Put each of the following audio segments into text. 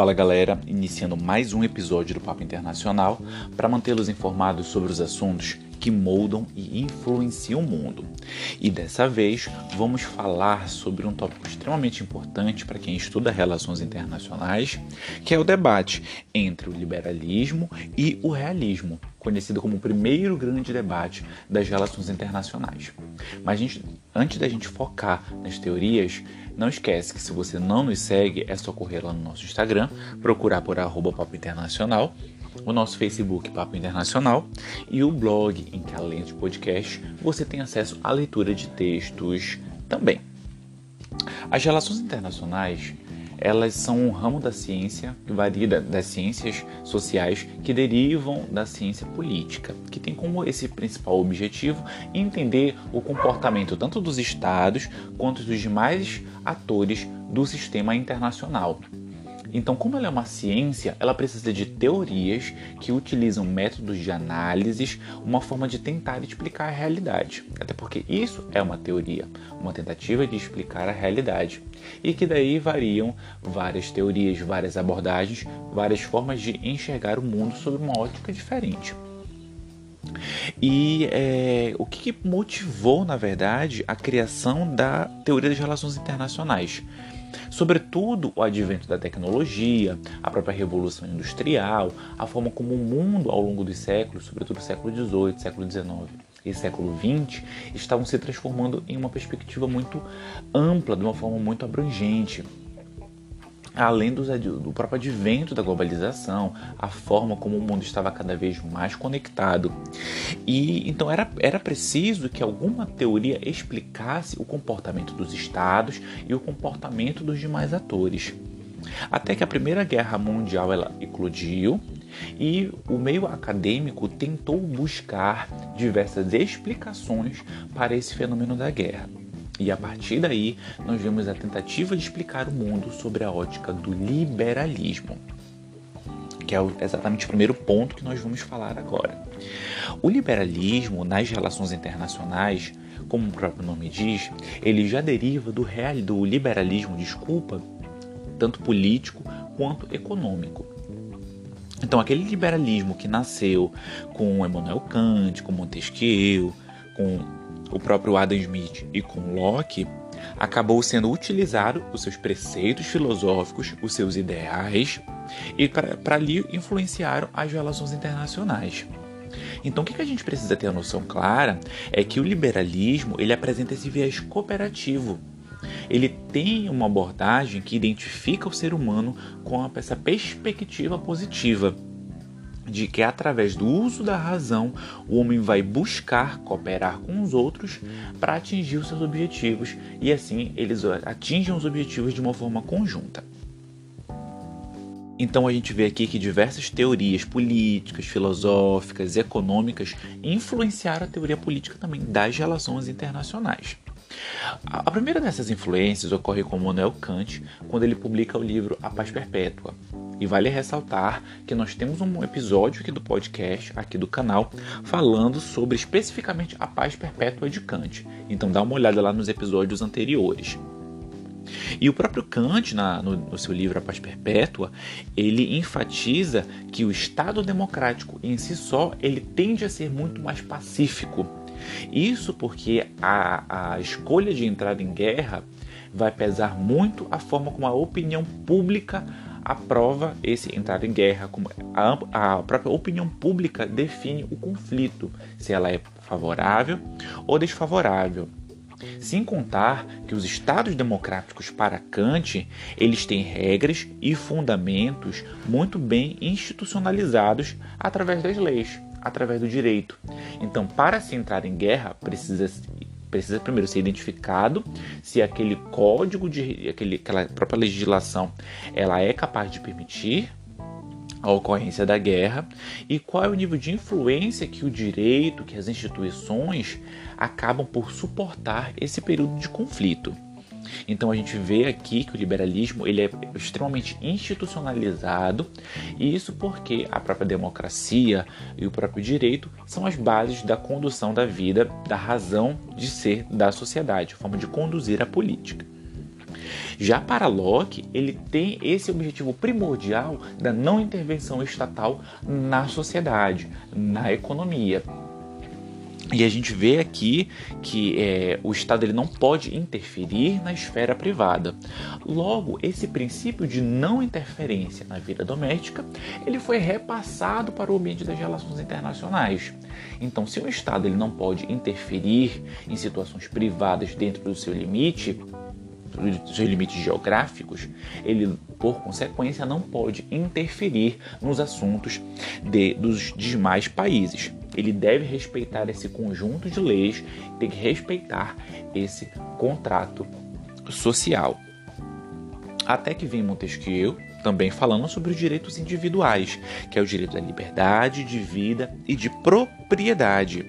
Fala galera, iniciando mais um episódio do Papo Internacional para mantê-los informados sobre os assuntos que moldam e influenciam o mundo. E dessa vez vamos falar sobre um tópico extremamente importante para quem estuda relações internacionais, que é o debate entre o liberalismo e o realismo, conhecido como o primeiro grande debate das relações internacionais. Mas gente, antes da gente focar nas teorias, não esquece que se você não nos segue, é só correr lá no nosso Instagram, procurar por arroba Papo Internacional o nosso Facebook Papo Internacional e o blog em que além de podcast você tem acesso à leitura de textos também. As relações internacionais elas são um ramo da ciência que varia das ciências sociais que derivam da ciência política, que tem como esse principal objetivo entender o comportamento tanto dos estados quanto dos demais atores do sistema internacional. Então, como ela é uma ciência, ela precisa de teorias que utilizam métodos de análises, uma forma de tentar explicar a realidade. Até porque isso é uma teoria, uma tentativa de explicar a realidade. E que daí variam várias teorias, várias abordagens, várias formas de enxergar o mundo sob uma ótica diferente. E é, o que motivou, na verdade, a criação da teoria das relações internacionais? Sobretudo o advento da tecnologia, a própria revolução industrial, a forma como o mundo ao longo dos séculos, sobretudo século XVIII, século XIX e século XX, estavam se transformando em uma perspectiva muito ampla, de uma forma muito abrangente além do, do próprio advento da globalização, a forma como o mundo estava cada vez mais conectado. E então era, era preciso que alguma teoria explicasse o comportamento dos estados e o comportamento dos demais atores. Até que a Primeira Guerra Mundial ela eclodiu e o meio acadêmico tentou buscar diversas explicações para esse fenômeno da guerra. E a partir daí, nós vemos a tentativa de explicar o mundo sobre a ótica do liberalismo, que é exatamente o primeiro ponto que nós vamos falar agora. O liberalismo nas relações internacionais, como o próprio nome diz, ele já deriva do, real, do liberalismo, desculpa, tanto político quanto econômico. Então, aquele liberalismo que nasceu com Emmanuel Kant, com Montesquieu, com o próprio Adam Smith e com Locke, acabou sendo utilizado os seus preceitos filosóficos, os seus ideais, e para ali influenciaram as relações internacionais. Então, o que a gente precisa ter a noção clara é que o liberalismo ele apresenta esse viés cooperativo. Ele tem uma abordagem que identifica o ser humano com essa perspectiva positiva de que através do uso da razão o homem vai buscar cooperar com os outros para atingir os seus objetivos e assim eles atingem os objetivos de uma forma conjunta. Então a gente vê aqui que diversas teorias políticas, filosóficas, econômicas influenciaram a teoria política também das relações internacionais. A primeira dessas influências ocorre com Manuel Kant quando ele publica o livro A Paz Perpétua, e vale ressaltar que nós temos um episódio aqui do podcast, aqui do canal, falando sobre especificamente a paz perpétua de Kant. Então dá uma olhada lá nos episódios anteriores. E o próprio Kant, na, no, no, seu livro A Paz Perpétua, ele enfatiza que o Estado democrático em si só ele tende a ser muito mais pacífico. Isso porque a, a escolha de entrar em guerra vai pesar muito a forma como a opinião pública aprova esse entrar em guerra, como a, a própria opinião pública define o conflito, se ela é favorável ou desfavorável. Sem contar que os estados democráticos para Kant, eles têm regras e fundamentos muito bem institucionalizados através das leis, através do direito. Então, para se entrar em guerra, precisa precisa primeiro ser identificado se aquele código de aquele, aquela própria legislação ela é capaz de permitir a ocorrência da guerra e qual é o nível de influência que o direito, que as instituições acabam por suportar esse período de conflito. Então a gente vê aqui que o liberalismo ele é extremamente institucionalizado e isso porque a própria democracia e o próprio direito são as bases da condução da vida, da razão de ser da sociedade, a forma de conduzir a política. Já para Locke, ele tem esse objetivo primordial da não intervenção estatal na sociedade, na economia. E a gente vê aqui que é, o Estado ele não pode interferir na esfera privada. Logo, esse princípio de não interferência na vida doméstica, ele foi repassado para o ambiente das relações internacionais. Então, se o Estado ele não pode interferir em situações privadas dentro do seu limite, seus limites geográficos, ele, por consequência, não pode interferir nos assuntos de, dos demais países ele deve respeitar esse conjunto de leis, tem que respeitar esse contrato social. Até que vem Montesquieu também falando sobre os direitos individuais, que é o direito da liberdade, de vida e de propriedade.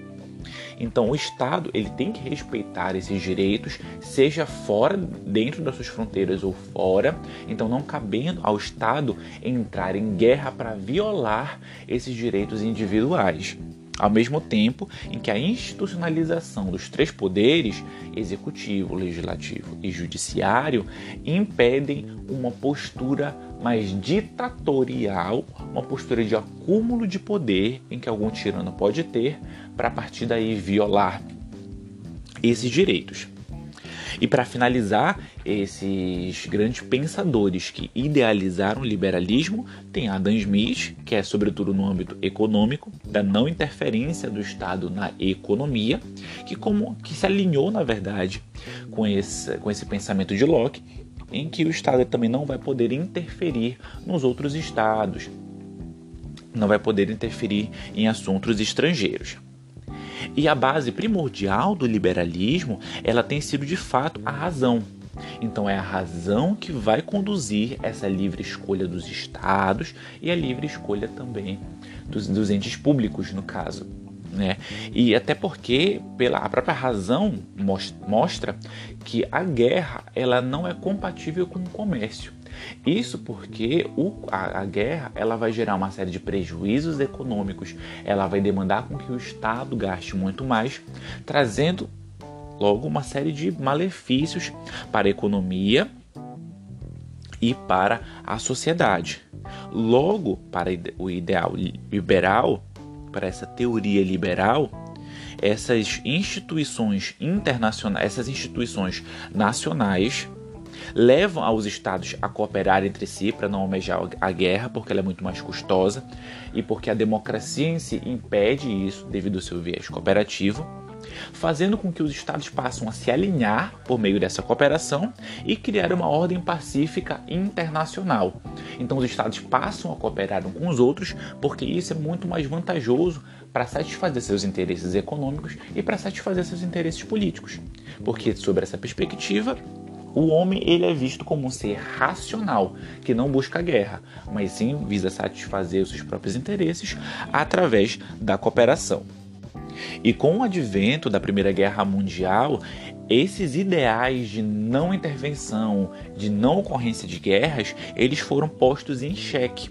Então, o Estado ele tem que respeitar esses direitos, seja fora, dentro das suas fronteiras ou fora. Então, não cabendo ao Estado entrar em guerra para violar esses direitos individuais ao mesmo tempo em que a institucionalização dos três poderes, executivo, legislativo e judiciário, impedem uma postura mais ditatorial, uma postura de acúmulo de poder em que algum tirano pode ter para a partir daí violar esses direitos. E para finalizar, esses grandes pensadores que idealizaram o liberalismo tem Adam Smith, que é sobretudo no âmbito econômico, da não interferência do Estado na economia, que como que se alinhou na verdade com esse, com esse pensamento de Locke, em que o Estado também não vai poder interferir nos outros estados, não vai poder interferir em assuntos estrangeiros. E a base primordial do liberalismo, ela tem sido de fato a razão. Então é a razão que vai conduzir essa livre escolha dos estados e a livre escolha também dos, dos entes públicos, no caso. Né? E até porque pela a própria razão mostra que a guerra ela não é compatível com o comércio. Isso porque o, a, a, guerra ela vai gerar uma série de prejuízos econômicos, ela vai demandar com que o Estado gaste muito mais, trazendo logo uma série de malefícios para a economia e para a sociedade. Logo, para o ideal liberal, para essa teoria liberal, essas instituições internacionais, essas instituições nacionais levam aos estados a cooperar entre si para não almejar a guerra, porque ela é muito mais custosa e porque a democracia em si impede isso devido ao seu viés cooperativo, fazendo com que os estados passem a se alinhar por meio dessa cooperação e criar uma ordem pacífica internacional. Então os estados passam a cooperar uns com os outros porque isso é muito mais vantajoso para satisfazer seus interesses econômicos e para satisfazer seus interesses políticos. Porque sob essa perspectiva, o homem ele é visto como um ser racional, que não busca guerra, mas sim visa satisfazer os seus próprios interesses através da cooperação. E com o advento da Primeira Guerra Mundial, esses ideais de não intervenção, de não ocorrência de guerras, eles foram postos em xeque.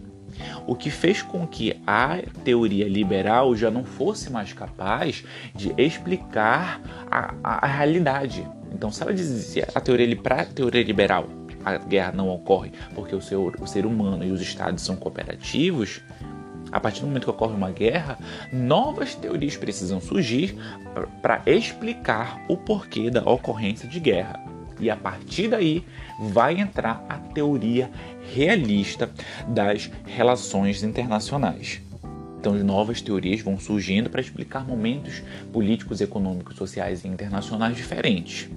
O que fez com que a teoria liberal já não fosse mais capaz de explicar a, a, a realidade, então, se ela dizia a teoria para a teoria liberal, a guerra não ocorre porque o ser, o ser humano e os estados são cooperativos, a partir do momento que ocorre uma guerra, novas teorias precisam surgir para explicar o porquê da ocorrência de guerra. E a partir daí vai entrar a teoria realista das relações internacionais. Então, novas teorias vão surgindo para explicar momentos políticos, econômicos, sociais e internacionais diferentes.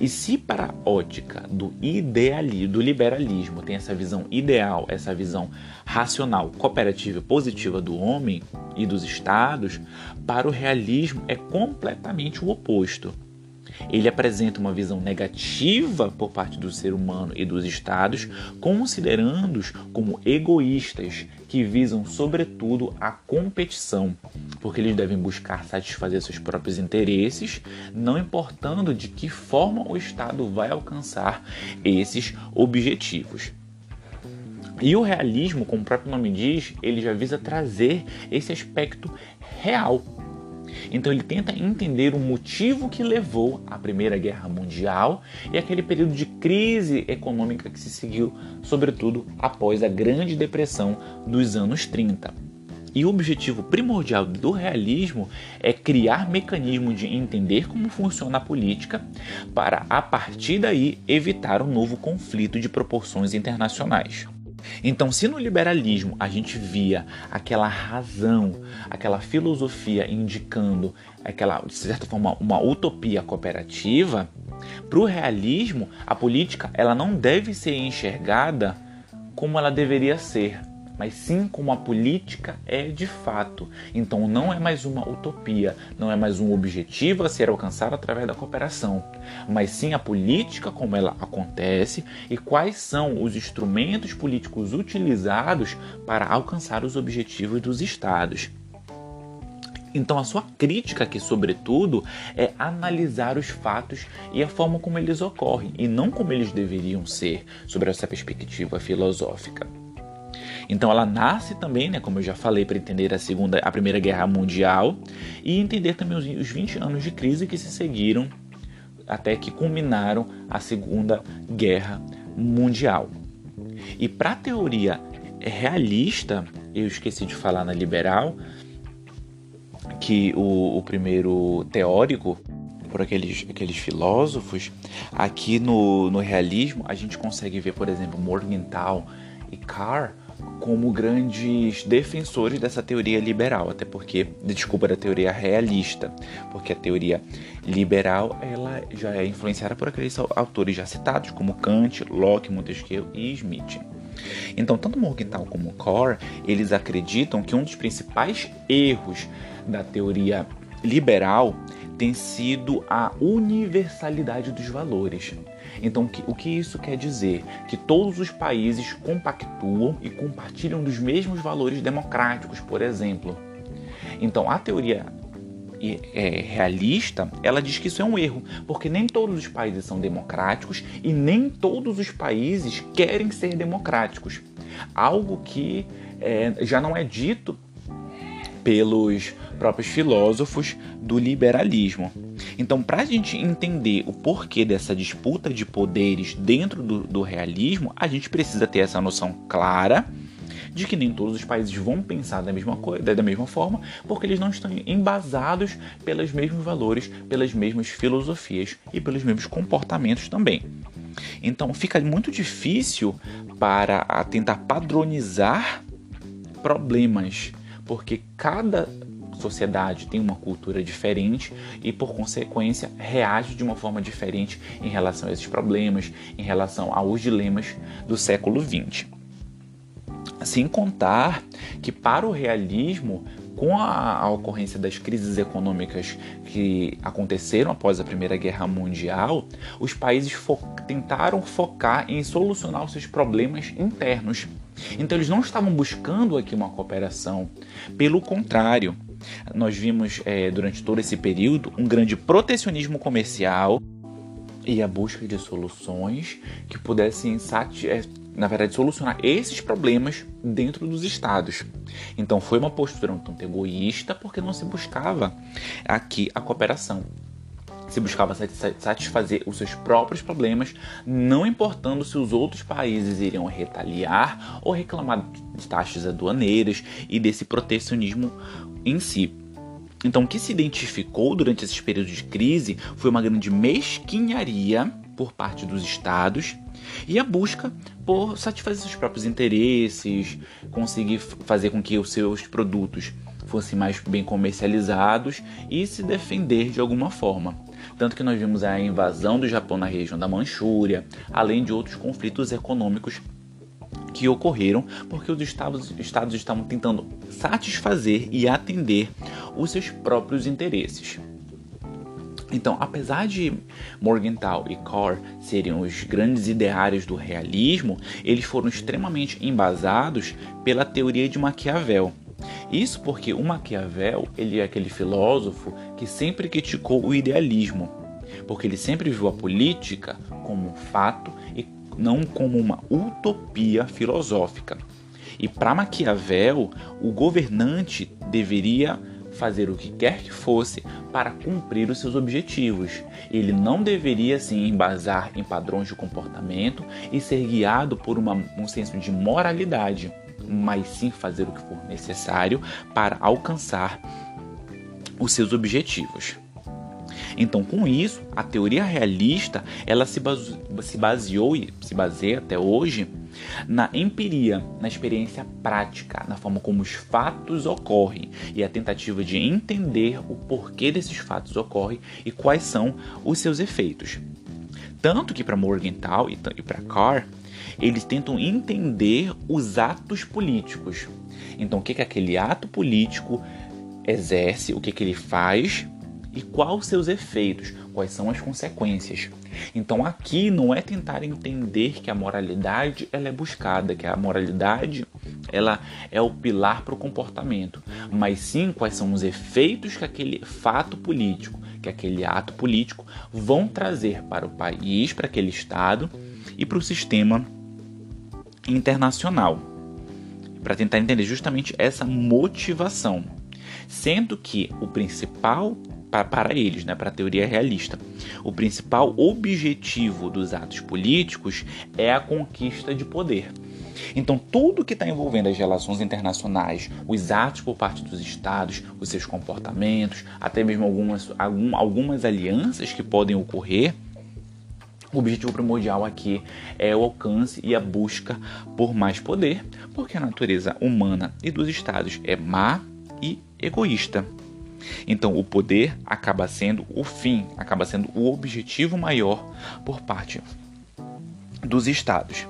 E se para a ótica do idealismo, do liberalismo, tem essa visão ideal, essa visão racional, cooperativa e positiva do homem e dos estados, para o realismo é completamente o oposto ele apresenta uma visão negativa por parte do ser humano e dos estados, considerando-os como egoístas que visam, sobretudo, a competição, porque eles devem buscar satisfazer seus próprios interesses, não importando de que forma o Estado vai alcançar esses objetivos. E o realismo, como o próprio nome diz, ele já visa trazer esse aspecto real Então ele tenta entender o motivo que levou à Primeira Guerra Mundial e aquele período de crise econômica que se seguiu, sobretudo após a Grande Depressão dos anos 30. E o objetivo primordial do realismo é criar mecanismos de entender como funciona a política para, a partir daí, evitar um novo conflito de proporções internacionais. Então, se no liberalismo a gente via aquela razão, aquela filosofia indicando aquela, de certa forma, uma utopia cooperativa, para o realismo, a política ela não deve ser enxergada como ela deveria ser, mas sim como a política é de fato. Então não é mais uma utopia, não é mais um objetivo a ser alcançado através da cooperação, mas sim a política como ela acontece e quais são os instrumentos políticos utilizados para alcançar os objetivos dos estados. Então, a sua crítica aqui, sobretudo, é analisar os fatos e a forma como eles ocorrem, e não como eles deveriam ser, sobre essa perspectiva filosófica. Então ela nasce também, né, como eu já falei, para entender a segunda, a primeira guerra mundial e entender também os, os 20 anos de crise que se seguiram até que culminaram a segunda guerra mundial. E para a teoria realista, eu esqueci de falar na liberal que o, o primeiro teórico por aqueles, aqueles filósofos, aqui no, no realismo a gente consegue ver, por exemplo, Morgenthau e Carr como grandes defensores dessa teoria liberal, até porque, desculpa, da teoria realista, porque a teoria liberal ela já é influenciada por aqueles autores já citados, como Kant, Locke, Montesquieu e Smith. Então, tanto Morgenthau como Core, eles acreditam que um dos principais erros da teoria liberal tem sido a universalidade dos valores. Então, o que isso quer dizer? Que todos os países compactuam e compartilham dos mesmos valores democráticos, por exemplo. Então, a teoria é, realista, ela diz que isso é um erro, porque nem todos os países são democráticos e nem todos os países querem ser democráticos. Algo que é, já não é dito pelos próprios filósofos do liberalismo. Então, para a gente entender o porquê dessa disputa de poderes dentro do, do realismo, a gente precisa ter essa noção clara de que nem todos os países vão pensar da mesma coisa, da mesma forma, porque eles não estão embasados pelos mesmos valores, pelas mesmas filosofias e pelos mesmos comportamentos também. Então fica muito difícil para tentar padronizar problemas, porque cada sociedade tem uma cultura diferente e, por consequência, reage de uma forma diferente em relação a esses problemas, em relação aos dilemas do século XX. Sem contar que, para o realismo, com a, a, ocorrência das crises econômicas que aconteceram após a Primeira Guerra Mundial, os países fo tentaram focar em solucionar os seus problemas internos. Então, eles não estavam buscando aqui uma cooperação, pelo contrário, nós vimos é, durante todo esse período um grande protecionismo comercial e a busca de soluções que pudessem é, na verdade, solucionar esses problemas dentro dos estados. Então foi uma postura um tanto egoísta porque não se buscava aqui a cooperação. Se buscava satisfazer os seus próprios problemas, não importando se os outros países iriam retaliar ou reclamar de taxas aduaneiras e desse protecionismo em si. Então, o que se identificou durante esses períodos de crise foi uma grande mesquinharia por parte dos estados e a busca por satisfazer seus próprios interesses, conseguir fazer com que os seus produtos fossem mais bem comercializados e se defender de alguma forma. Tanto que nós vimos a invasão do Japão na região da Manchúria, além de outros conflitos econômicos que ocorreram porque os estados, estados estavam tentando satisfazer e atender os seus próprios interesses. Então, apesar de Morgenthau e Carr serem os grandes ideários do realismo, eles foram extremamente embasados pela teoria de Maquiavel. Isso porque o Maquiavel ele é aquele filósofo que sempre criticou o idealismo, porque ele sempre viu a política como um fato e não como uma utopia filosófica. E para Maquiavel, o governante deveria fazer o que quer que fosse para cumprir os seus objetivos. Ele não deveria se embasar em padrões de comportamento e ser guiado por uma, um senso de moralidade, mas sim fazer o que for necessário para alcançar os seus objetivos. Então, com isso, a teoria realista ela se, se baseou e se baseia até hoje na empiria, na experiência prática, na forma como os fatos ocorrem e a tentativa de entender o porquê desses fatos ocorrem e quais são os seus efeitos. Tanto que para Morgenthau e para Carr, eles tentam entender os atos políticos. Então, o que, que aquele ato político exerce, o que, que ele faz e quais seus efeitos, quais são as consequências. Então aqui não é tentar entender que a moralidade ela é buscada, que a moralidade ela é o pilar para o comportamento, mas sim quais são os efeitos que aquele fato político, que aquele ato político vão trazer para o país, para aquele estado e para o sistema internacional. Para tentar entender justamente essa motivação. Sendo que o principal para eles, né, para a teoria realista. O principal objetivo dos atos políticos é a conquista de poder. Então, tudo que está envolvendo as relações internacionais, os atos por parte dos estados, os seus comportamentos, até mesmo algumas, algum, algumas alianças que podem ocorrer, o objetivo primordial aqui é o alcance e a busca por mais poder, porque a natureza humana e dos estados é má e egoísta. Então, o poder acaba sendo o fim, acaba sendo o objetivo maior por parte dos estados.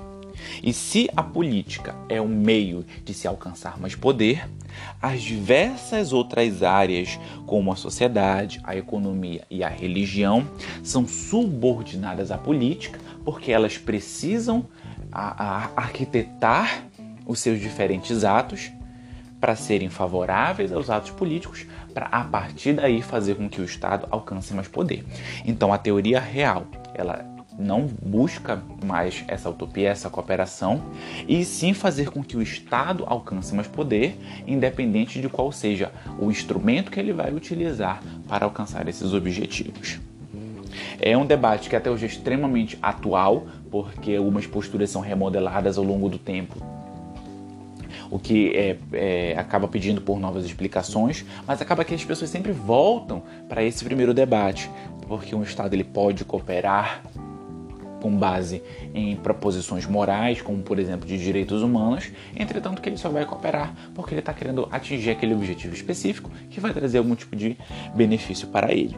E se a política é um meio de se alcançar mais poder, as diversas outras áreas, como a sociedade, a economia e a religião, são subordinadas à política porque elas precisam a, a arquitetar os seus diferentes atos para serem favoráveis aos atos políticos, para a partir daí fazer com que o Estado alcance mais poder. Então a teoria real, ela não busca mais essa utopia, essa cooperação, e sim fazer com que o Estado alcance mais poder, independente de qual seja o instrumento que ele vai utilizar para alcançar esses objetivos. É um debate que até hoje é extremamente atual, porque algumas posturas são remodeladas ao longo do tempo o que é, é, acaba pedindo por novas explicações, mas acaba que as pessoas sempre voltam para esse primeiro debate, porque um Estado ele pode cooperar com base em proposições morais, como por exemplo de direitos humanos, entretanto que ele só vai cooperar porque ele está querendo atingir aquele objetivo específico que vai trazer algum tipo de benefício para ele.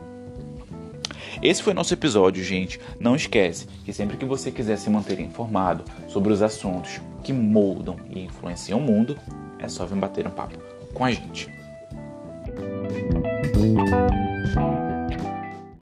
Esse foi nosso episódio, gente. Não esquece que sempre que você quiser se manter informado sobre os assuntos que moldam e influenciam o mundo, é só vir bater um papo com a gente.